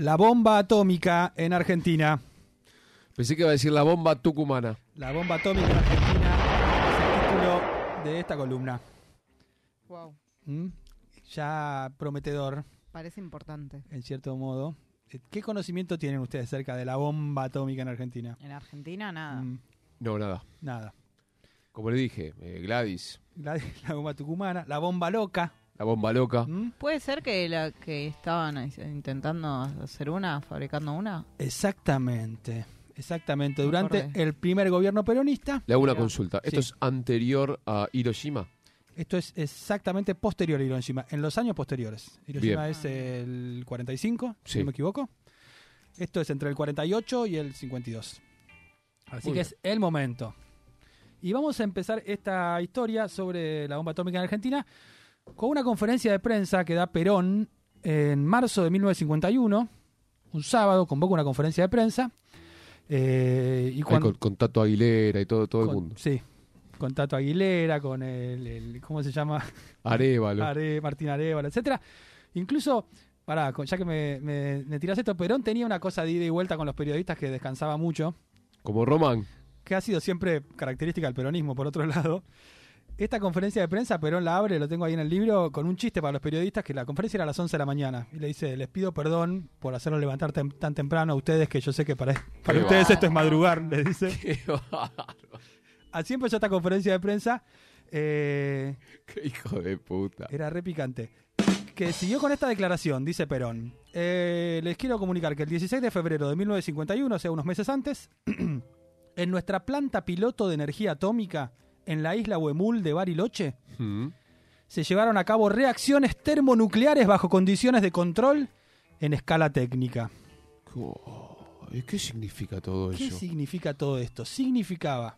La bomba atómica en Argentina. Pensé que iba a decir la bomba tucumana. La bomba atómica en Argentina es el título de esta columna. Wow, ¿Mm? Ya prometedor, parece importante. en cierto modo. Eh, ¿Qué conocimiento tienen ustedes acerca de la bomba atómica en Argentina? En Argentina nada. Mm, No, nada. nada. Como le dije, eh, Gladys, La, la bomba tucumana, la bomba loca. La bomba loca. ¿Mm? ¿Puede ser que la que estaban eh, intentando hacer una, fabricando una? Exactamente. Exactamente. Me Durante el primer gobierno peronista, Le hago una consulta. ¿Esto Sí. es anterior a Hiroshima? esto es exactamente posterior a Hiroshima, en los años posteriores. Hiroshima Bien. es el 45, si Sí. no me equivoco. Esto es entre el 48 y el 52. Así Muy que bien. es el momento. Y vamos a empezar esta historia sobre la bomba atómica en Argentina con una conferencia de prensa que da Perón en marzo de 1951. Un sábado convoca una conferencia de prensa. eh, y con, con Tato Aguilera y todo, todo el mundo. Sí, con Tato Aguilera, con el, el- ¿cómo se llama? Arevalo. Are- Martín Arevalo, etcétera. Incluso, pará, ya que me, me, me tirás esto, Perón tenía una cosa de ida y vuelta con los periodistas que descansaba mucho, Como Román. que ha sido siempre característica del peronismo, por otro lado. Esta conferencia de prensa, Perón la abre, lo tengo ahí en el libro, con un chiste para los periodistas, que la conferencia era a las 11 de la mañana. Y le dice, les pido perdón por hacerlo levantar tem- tan temprano a ustedes, que yo sé que para, para Qué ustedes esto es madrugar, le dice. Qué. Así empezó esta conferencia de prensa. Eh, Qué hijo de puta. Era re picante. Que siguió con esta declaración, dice Perón. Eh, les quiero comunicar que el 16 de febrero de 1951, o sea, unos meses antes, en nuestra planta piloto de energía atómica, en la isla Huemul de Bariloche, Mm. se llevaron a cabo reacciones termonucleares bajo condiciones de control en escala técnica. Oh, ¿y ¿Qué significa todo ¿Qué eso? significa todo esto? Significaba,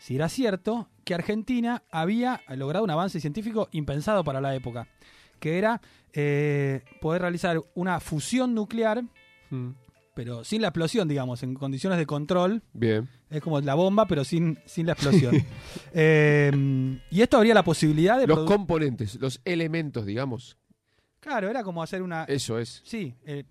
si era cierto, que Argentina había logrado un avance científico impensado para la época, que era eh, poder realizar una fusión nuclear, Mm. Pero sin la explosión, digamos, en condiciones de control. Bien. Es como la bomba, pero sin, sin la explosión. Eh, y esto habría la posibilidad de... Los componentes, los elementos, digamos. Claro, era como hacer una... Eso es. Sí, eh,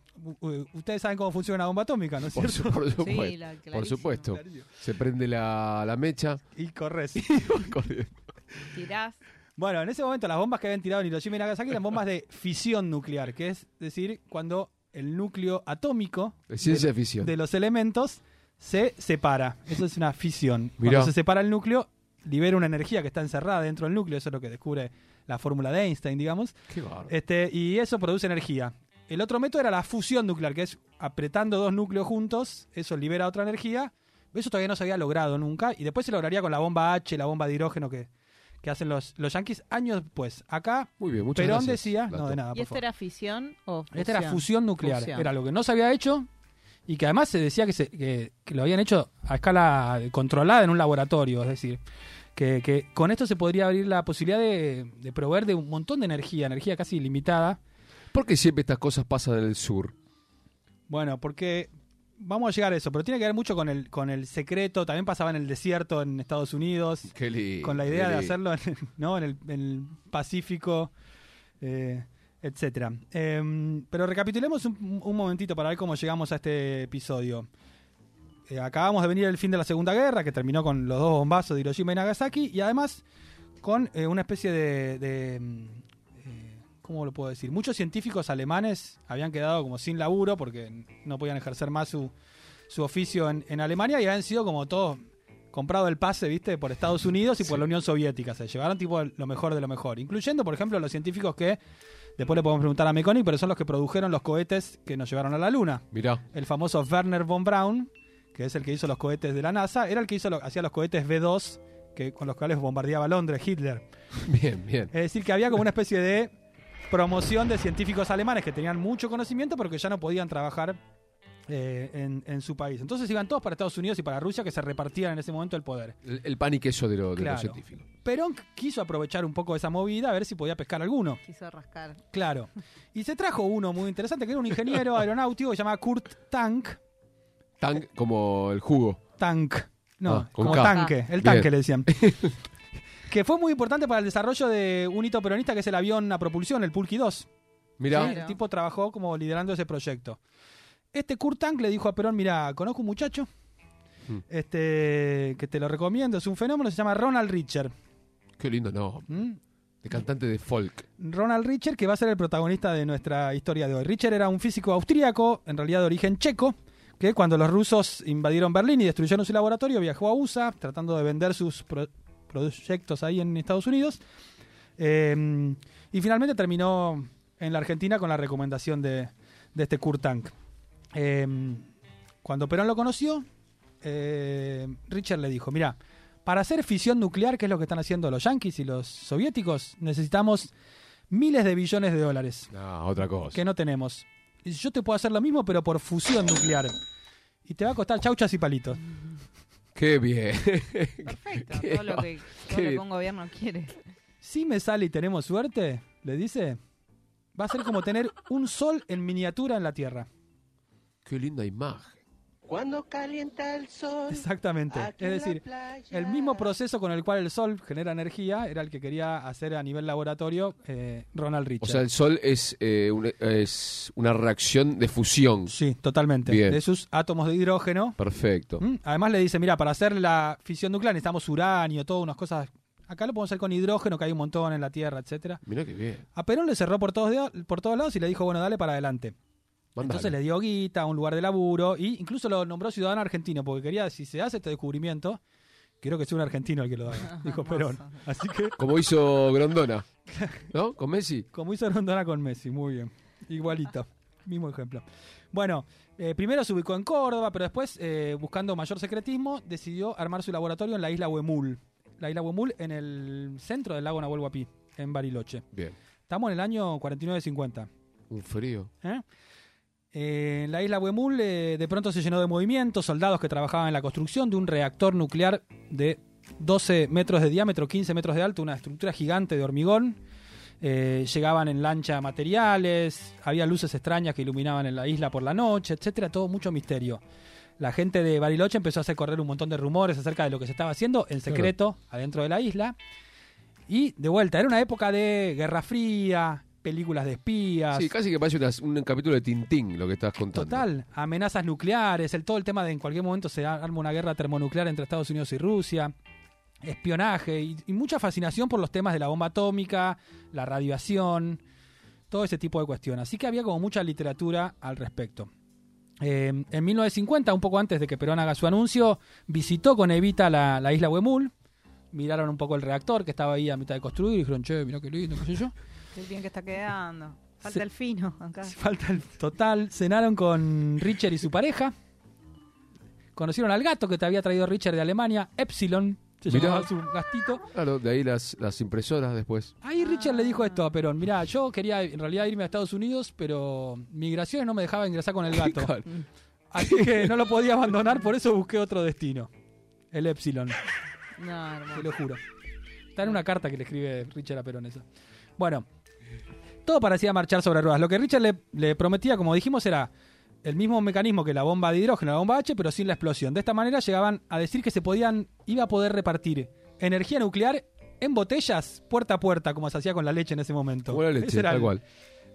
ustedes saben cómo funciona una bomba atómica, ¿no es Por, cierto? su- por supuesto. Sí, la- por supuesto. Clarísimo. Se prende la, la mecha. Y corres. Tirás. Bueno, en ese momento las bombas que habían tirado en Hiroshima y Nagasaki eran bombas de fisión nuclear, que es decir, cuando el núcleo atómico De ciencia de los elementos se separa. Eso es una fisión. Mirá. Cuando se separa el núcleo, libera una energía que está encerrada dentro del núcleo. Eso es lo que descubre la fórmula de Einstein, digamos. Qué. Este, y eso produce energía. El otro método era la fusión nuclear, que es apretando dos núcleos juntos, eso libera otra energía. Eso todavía no se había logrado nunca. Y después se lograría con la bomba H, la bomba de hidrógeno que, que hacen los, los yanquis años después. Acá Muy bien, muchas Perón gracias. decía, no de nada, ¿Y esta era fisión o fusión? Esta era fusión nuclear. Fusión. Era lo que no se había hecho y que además se decía que, se- que- que lo habían hecho a escala controlada en un laboratorio. Es decir, que, que con esto se podría abrir la posibilidad de, de proveer de un montón de energía, energía casi ilimitada. ¿Por qué siempre estas cosas pasan en el sur? Bueno, porque vamos a llegar a eso, pero tiene que ver mucho con el, con el secreto. También pasaba en el desierto en Estados Unidos. Qué lindo, con la idea de hacerlo en, ¿no? en, el, en el Pacífico, eh, etcétera. Em, pero recapitulemos un, un momentito para ver cómo llegamos a este episodio. Eh, acabamos de venir el fin de la Segunda Guerra, que terminó con los dos bombazos de Hiroshima y Nagasaki, y además con eh, una especie de... de, eh, ¿Cómo lo puedo decir? Muchos científicos alemanes habían quedado como sin laburo porque no podían ejercer más su, su oficio en, en Alemania y habían sido como todos comprado el pase, ¿viste? Por Estados Unidos y por Sí. la Unión Soviética. Se llevaron tipo lo mejor de lo mejor. Incluyendo, por ejemplo, los científicos que después le podemos preguntar a Meconic, pero son los que produjeron los cohetes que nos llevaron a la Luna. Mirá, El famoso Werner von Braun, que es el que hizo los cohetes de la NASA, era el que hizo lo- hacía los cohetes B2 que, con los cuales bombardeaba Londres Hitler. bien, bien. Es decir, que había como una especie de promoción de científicos alemanes que tenían mucho conocimiento, pero que ya no podían trabajar eh, en, en su país. Entonces iban todos para Estados Unidos y para Rusia, que se repartían en ese momento el poder. El, el pan y queso de, lo- de Claro. los científicos. Perón quiso aprovechar un poco esa movida, a ver si podía pescar alguno. Quiso rascar. Claro. Y se trajo uno muy interesante, que era un ingeniero aeronáutico que se llama Kurt Tank. Tan como el jugo. Tank. No, Ah, como K. tanque. El Bien. tanque le decían. que fue muy importante para el desarrollo de un hito peronista que es el avión a propulsión, el Pulqui 2. Mira, Sí, El tipo trabajó como liderando ese proyecto. Este Kurt Tank le dijo a Perón, mira, conozco un muchacho Mm. este, que te lo recomiendo, es un fenómeno, se llama Ronald Richer. qué lindo no. ¿Mm? De cantante de folk. Ronald Richter, que va a ser el protagonista de nuestra historia de hoy. Richter era un físico austríaco, en realidad de origen checo, que cuando los rusos invadieron Berlín y destruyeron su laboratorio, viajó a USA tratando de vender sus pro- proyectos ahí en Estados Unidos. Eh, y finalmente terminó en la Argentina con la recomendación de, de este Kurt Tank. Eh, cuando Perón lo conoció, eh, Richard le dijo, mira, para hacer fisión nuclear, que es lo que están haciendo los yanquis y los soviéticos, necesitamos miles de billones de dólares No, otra cosa. que no tenemos. Y yo te puedo hacer lo mismo, pero por fusión nuclear. Y te va a costar chauchas y palitos. Qué bien. Perfecto. Qué todo lo que, todo lo que un gobierno quiere. Si me sale y tenemos suerte, le dice, va a ser como tener un sol en miniatura en la Tierra. Qué linda imagen. Cuando calienta el sol. Exactamente. Es decir, el mismo proceso con el cual el sol genera energía era el que quería hacer a nivel laboratorio eh, Ronald O Richter. sea, el sol es, eh, es una reacción de fusión. sí, totalmente. Bien. De sus átomos de hidrógeno. Perfecto. ¿Mm? Además le dice, mira, para hacer la fisión nuclear necesitamos uranio, todas unas cosas. Acá lo podemos hacer con hidrógeno, que hay un montón en la Tierra, etcétera. Mirá qué bien. A Perón le cerró por todos, por todos lados y le dijo, bueno, dale para adelante. Mandale. Entonces le dio guita, un lugar de laburo, y incluso lo nombró ciudadano argentino, porque quería, si se hace este descubrimiento, quiero que sea un argentino el que lo haga, dijo Perón. Así que, Como hizo Grondona. ¿No? Con Messi. como hizo Rondona con Messi, muy bien. Igualito, mismo ejemplo. Bueno, eh, primero se ubicó en Córdoba, pero después, eh, buscando mayor secretismo, decidió armar su laboratorio en la isla Huemul. La isla Huemul en el centro del lago Nahuel Huapi, en Bariloche. Bien. Estamos en el año 49-50. Un frío. ¿eh? Eh, la isla Huemul eh, de pronto se llenó de movimiento, soldados que trabajaban en la construcción de un reactor nuclear de 12 metros de diámetro, 15 metros de alto, una estructura gigante de hormigón. Eh, llegaban en lancha materiales, había luces extrañas que iluminaban en la isla por la noche, etcétera, todo mucho misterio. La gente de Bariloche empezó a hacer correr un montón de rumores acerca de lo que se estaba haciendo en secreto adentro de la isla. Y de vuelta, era una época de Guerra Fría, películas de espías. Sí, casi que parece una- un capítulo de Tintín lo que estás contando. Total, amenazas nucleares, el todo el tema de en cualquier momento se arma una guerra termonuclear entre Estados Unidos y Rusia, espionaje y, y mucha fascinación por los temas de la bomba atómica, la radiación, todo ese tipo de cuestiones. Así que había como mucha literatura al respecto. Eh, en 1950, un poco antes de que Perón haga su anuncio, visitó con Evita la, la isla Huemul, miraron un poco el reactor que estaba ahí a mitad de construir y dijeron, che, mira qué lindo, qué sé yo. Qué bien que está quedando. Falta Se- el fino acá. Falta el total. Cenaron con Richard y su pareja. Conocieron al gato que te había traído Richard de Alemania, Epsilon. Se llamaba su gastito. Claro, de ahí las, las impresoras después. Ahí Richard le dijo esto a Perón. Mirá, yo quería en realidad irme a Estados Unidos, pero migraciones no me dejaba ingresar con el gato. Así que no lo podía abandonar, por eso busqué otro destino. El Epsilon, No, te hermoso. lo juro. Está en una carta que le escribe Richard a Perón esa. Bueno, todo parecía marchar sobre ruedas. Lo que Richard le, le prometía, como dijimos, era el mismo mecanismo que la bomba de hidrógeno, la bomba H, pero sin la explosión. De esta manera llegaban a decir que se podían, iba a poder repartir energía nuclear en botellas puerta a puerta, como se hacía con la leche en ese momento. Como la Esa leche, era tal el- cual.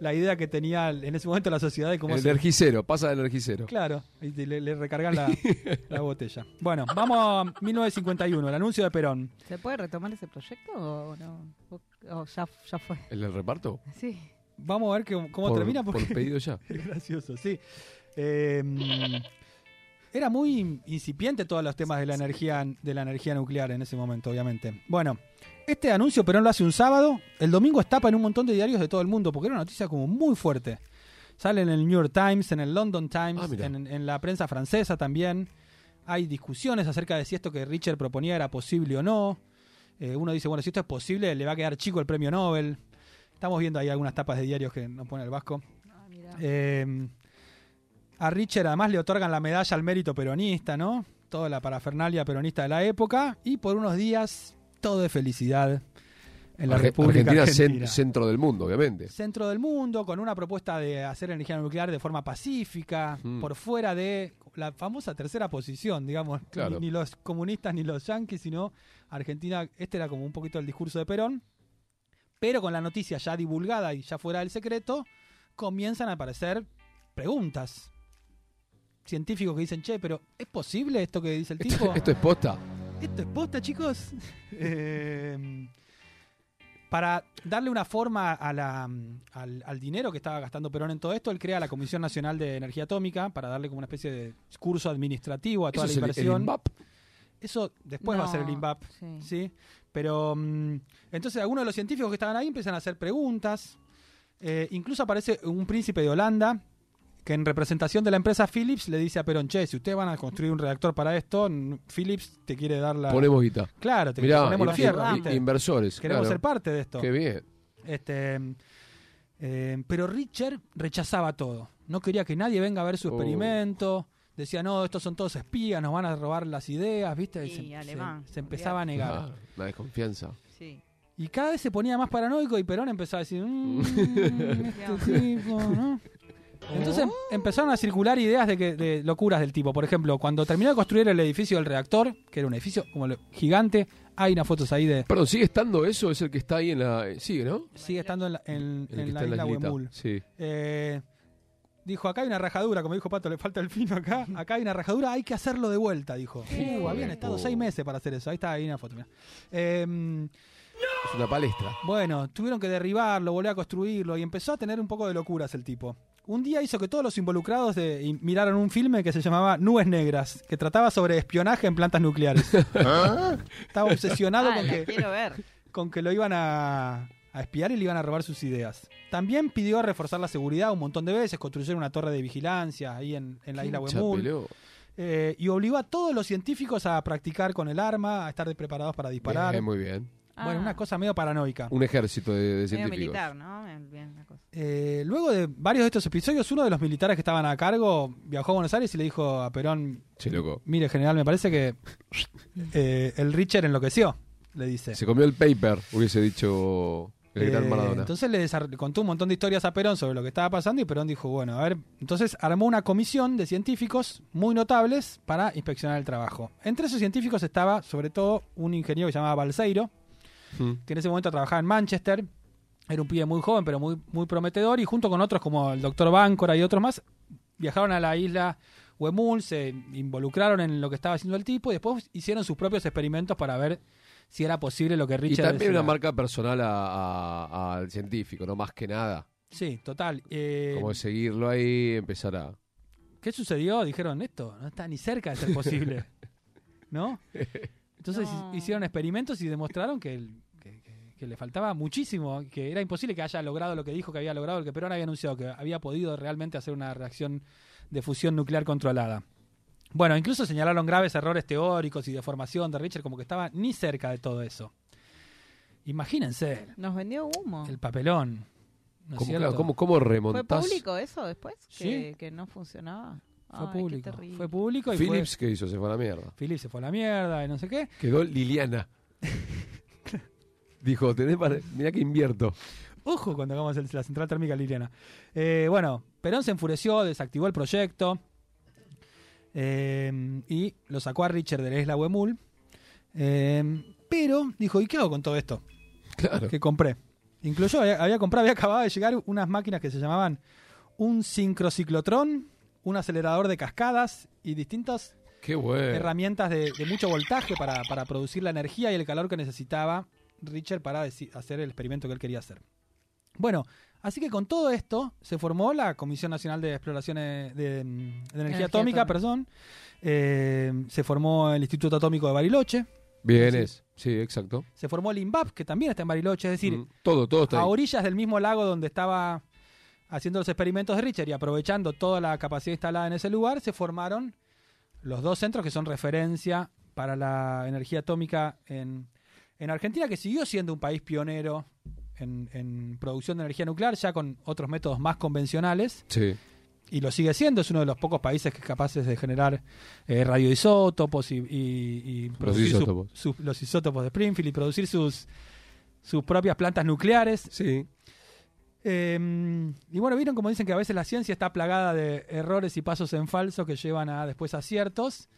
La idea que tenía en ese momento la sociedad de cómo El energicero, pasa del energicero. Claro, y le, le recargan la, la botella. Bueno, vamos a 1951, el anuncio de Perón. ¿Se puede retomar ese proyecto o no? O, o ya, ya fue. ¿El del reparto? Sí. Vamos a ver que- cómo por, termina porque por pedido ya. es gracioso, sí. Eh, era muy incipiente todos los temas de la energía de la energía nuclear en ese momento, obviamente. Bueno, este anuncio Perón lo hace un sábado, el domingo estapa en un montón de diarios de todo el mundo porque era una noticia como muy fuerte. Sale en el New York Times, en el London Times, Ah, en, en la prensa francesa también. Hay discusiones acerca de si esto que Richard proponía era posible o no. Eh, uno dice, bueno, si esto es posible, le va a quedar chico el premio Nobel. Estamos viendo ahí algunas tapas de diarios que nos pone el Vasco. Ah, mirá. Eh, a Richard además le otorgan la medalla al mérito peronista, ¿no? Toda la parafernalia peronista de la época. Y por unos días, todo de felicidad en la Arge- República Argentina, Argentina. cen- centro del mundo, obviamente. Centro del mundo, con una propuesta de hacer energía nuclear de forma pacífica, Mm. por fuera de la famosa tercera posición, digamos. Claro. Ni, ni los comunistas ni los yanquis, sino Argentina. Este era como un poquito el discurso de Perón. Pero con la noticia ya divulgada y ya fuera del secreto, comienzan a aparecer preguntas. Científicos que dicen, che, pero ¿es posible esto que dice el tipo? Esto es posta. ¿Esto es posta, chicos? Eh, para darle una forma a la- al, al dinero que estaba gastando Perón en todo esto, él crea la Comisión Nacional de Energía Atómica para darle como una especie de curso administrativo a Eso toda la es el, el inversión. INVAP. Eso después va a ser el INVAP, sí. ¿sí? Pero mm, entonces algunos de los científicos que estaban ahí empiezan a hacer preguntas. Eh, incluso aparece un príncipe de Holanda que en representación de la empresa Philips le dice a Perón, che, si ustedes van a construir un reactor para esto, Philips te quiere dar la... Ponemos guita. Claro, te Mirá, ponemos in- ¿viste? inversores. Queremos claro. ser parte de esto. Qué bien. Este, eh, pero Richard rechazaba todo. No quería que nadie venga a ver su Oh. experimento. Decía, no, estos son todos espías, nos van a robar las ideas, ¿viste? Sí, se, se- alemán, se empezaba a negar. Ah, la desconfianza. Sí. Y cada vez se ponía más paranoico y Perón empezaba a decir, "Mm, este tipo, ¿no? Entonces em- empezaron a circular ideas de, que, de locuras del tipo. Por ejemplo, cuando terminó de construir el edificio del reactor, que era un edificio como lo- gigante, hay unas fotos ahí de... Perdón, ¿sigue estando eso? Es el que está ahí en la. eh, Sigue, ¿no? Sigue estando en la, en- en la isla. Huemul. Sí. Eh, dijo, acá hay una rajadura, como dijo Pato, le falta el fino acá. Acá hay una rajadura, hay que hacerlo de vuelta, dijo. Uh, habían estado Oh. seis meses para hacer eso. Ahí está, ahí una foto. mirá. Eh, Es una palestra. bueno, tuvieron que derribarlo, volver a construirlo y empezó a tener un poco de locuras el tipo. Un día hizo que todos los involucrados de- y miraron un filme que se llamaba Nubes Negras, que trataba sobre espionaje en plantas nucleares. Estaba obsesionado Ah, con que, quiero ver. con que lo iban a, a espiar y le iban a robar sus ideas. También pidió reforzar la seguridad un montón de veces, construyeron una torre de vigilancia ahí en, en la isla Huemul. eh, y obligó a todos los científicos a practicar con el arma, a estar preparados para disparar. Bien, muy bien. Bueno, Ah, una cosa medio paranoica. Un ejército de, de medio científicos. militar, ¿no? Eh, luego de varios de estos episodios, uno de los militares que estaban a cargo viajó a Buenos Aires y le dijo a Perón, loco. mire general, me parece que eh, el Richard enloqueció, le dice. Se comió el paper, hubiese dicho el gran Eh, Maradona. Entonces le contó un montón de historias a Perón sobre lo que estaba pasando y Perón dijo, bueno, a ver, entonces armó una comisión de científicos muy notables para inspeccionar el trabajo. Entre esos científicos estaba sobre todo un ingeniero que se llamaba Balseiro, Mm. que en ese momento trabajaba en Manchester. Era un pibe muy joven, pero muy, muy prometedor. Y junto con otros como el doctor Báncora y otros más, viajaron a la isla Huemul, se involucraron en lo que estaba haciendo el tipo y después hicieron sus propios experimentos para ver si era posible lo que Y Richard también una decía. marca personal a- a- al científico, no más que nada. Sí, total. Eh, Como seguirlo ahí, empezar a. ¿Qué sucedió? Dijeron, esto no está ni cerca de ser posible. ¿No? Entonces No. hicieron experimentos y demostraron que, el- que- le faltaba muchísimo, que era imposible que haya logrado lo que dijo que había logrado, el que Perón había anunciado, que había podido realmente hacer una reacción de fusión nuclear controlada. Bueno, incluso señalaron graves errores teóricos y de formación de Richard, como que estaba ni cerca de todo eso. Imagínense Nos vendió humo. el papelón. ¿no es ¿Cómo, claro, cómo, cómo ¿Fue público eso después? Sí. Que, no funcionaba. Fue Ay, público. terrible. Fue público y Philips, fue... ¿qué hizo? Se fue a la mierda. Philips se fue a la mierda y no sé qué. Quedó Liliana. Dijo, tenés para... mirá que invierto. Ojo cuando hagamos el- la central térmica liliana. Eh, bueno, Perón se enfureció, desactivó el proyecto eh, y lo sacó a Richard de la isla Huemul. Eh, pero dijo, ¿y qué hago con todo esto Claro. que compré? Incluso había, había comprado, había acabado de llegar unas máquinas que se llamaban un sincrociclotrón, un acelerador de cascadas y distintas Qué herramientas de, de mucho voltaje para, para producir la energía y el calor que necesitaba Richard para hacer el experimento que él quería hacer. Bueno, así que con todo esto se formó la Comisión Nacional de Exploraciones de, de Energía, Energía Atómica, atómica. perdón. Eh, se formó el Instituto Atómico de Bariloche. Bien Sí. es. Sí, exacto. Se formó el INVAP, que también está en Bariloche. Es decir, Mm, todo, todo está a ahí. orillas del mismo lago donde estaba haciendo los experimentos de Richard y aprovechando toda la capacidad instalada en ese lugar, se formaron los dos centros que son referencia para la energía atómica en, en Argentina, que siguió siendo un país pionero en, en producción de energía nuclear, ya con otros métodos más convencionales, Sí. y lo sigue siendo, es uno de los pocos países que es capaces de generar eh, radioisótopos y, y- y producir su- isótopos. su- los isótopos de Springfield y producir sus, sus propias plantas nucleares. Sí. Eh, y bueno, vieron como dicen que a veces la ciencia está plagada de errores y pasos en falso que llevan a después aciertos.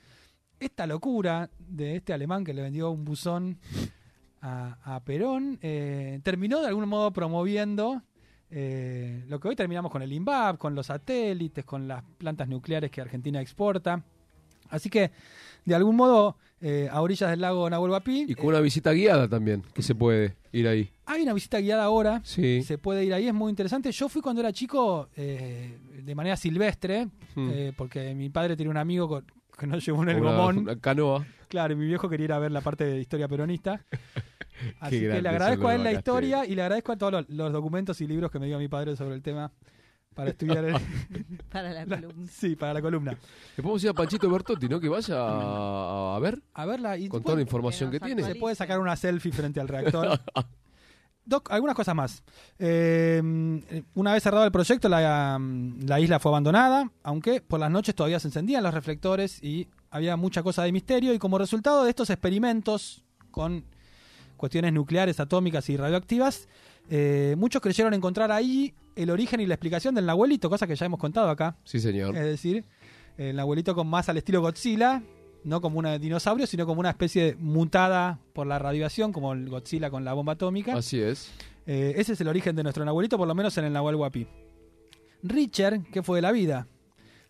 Esta locura de este alemán que le vendió un buzón a, a Perón eh, terminó de algún modo promoviendo eh, lo que hoy terminamos con el INVAP, con los satélites, con las plantas nucleares que Argentina exporta. Así que, de algún modo, eh, a orillas del lago Nahuel Huapi, Y con una visita guiada también, que se puede ir ahí. hay una visita guiada ahora Sí. se puede ir ahí, es muy interesante. Yo fui cuando era chico eh, de manera silvestre, Mm. eh, porque mi padre tenía un amigo con- que nos llevó en el Una- gomón. una canoa. Claro, y mi viejo quería ir a ver la parte de historia peronista. Así que le agradezco a él la historia y le agradezco a todos los, los documentos y libros que me dio mi padre sobre el tema para estudiar. el- Para la la- columna. sí, para la columna. Le podemos ir a Panchito Bertotti, ¿no? Que vaya a, a ver A verla y con toda la información que tiene. se puede sacar una selfie frente al reactor. Doc, algunas cosas más. Eh, una vez cerrado el proyecto, la, la isla fue abandonada, aunque por las noches todavía se encendían los reflectores y había mucha cosa de misterio. Y como resultado de estos experimentos con cuestiones nucleares, atómicas y radioactivas, eh, muchos creyeron encontrar ahí el origen y la explicación del Nahuelito, cosa que ya hemos contado acá. Sí, señor. Es decir, el Nahuelito con más al estilo Godzilla, no como un dinosaurio, sino como una especie mutada por la radiación, como el Godzilla con la bomba atómica. Así es. Eh, ese es el origen de nuestro Nahuelito, por lo menos en el Nahuel Huapi. Richard, ¿qué fue de la vida?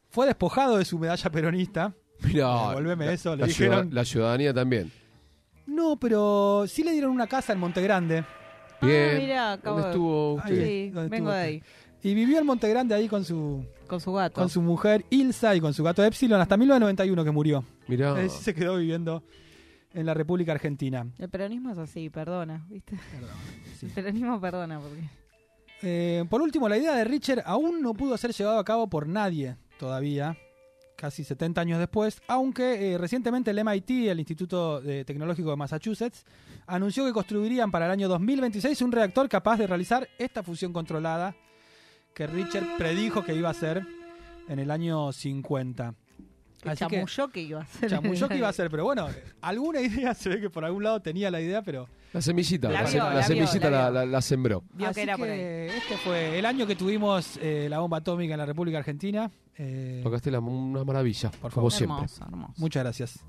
Fue despojado de su medalla peronista. Mira, Devolveme eso, le la, dijeron. ciudad- la ciudadanía también. No, pero sí le dieron una casa en Monte Grande. Bien. Ah, mira, acabo ¿Dónde de- estuvo Ahí usted? Sí, ¿Dónde vengo estuvo de usted? ahí. Y vivió en Monte Grande ahí con su, Con su gato. con su mujer Ilsa y con su gato Epsilon hasta 1991 que murió. Mirá. Ahí se quedó viviendo en la República Argentina. El peronismo es así, perdona, ¿viste? sí. El peronismo perdona porque... Eh, por último, la idea de Richard aún no pudo ser llevado a cabo por nadie todavía, casi 70 años después, aunque eh, recientemente el MIT, el Instituto de Tecnológico de Massachusetts, anunció que construirían para el año 2026 un reactor capaz de realizar esta fusión controlada que Richard predijo que iba a ser en el año 50. Que Así que iba a ser. chamulló que iba a ser, pero bueno, alguna idea se ve que por algún lado tenía la idea, pero La semillita. La La, vio, se- la la vio, semillita la la, vio. la- la sembró. Vio Así que era por ahí. este fue el año que tuvimos eh, la bomba atómica en la República Argentina. Eh, Tocaste la- una maravilla, Por como favor. siempre. Hermoso, hermoso. muchas gracias.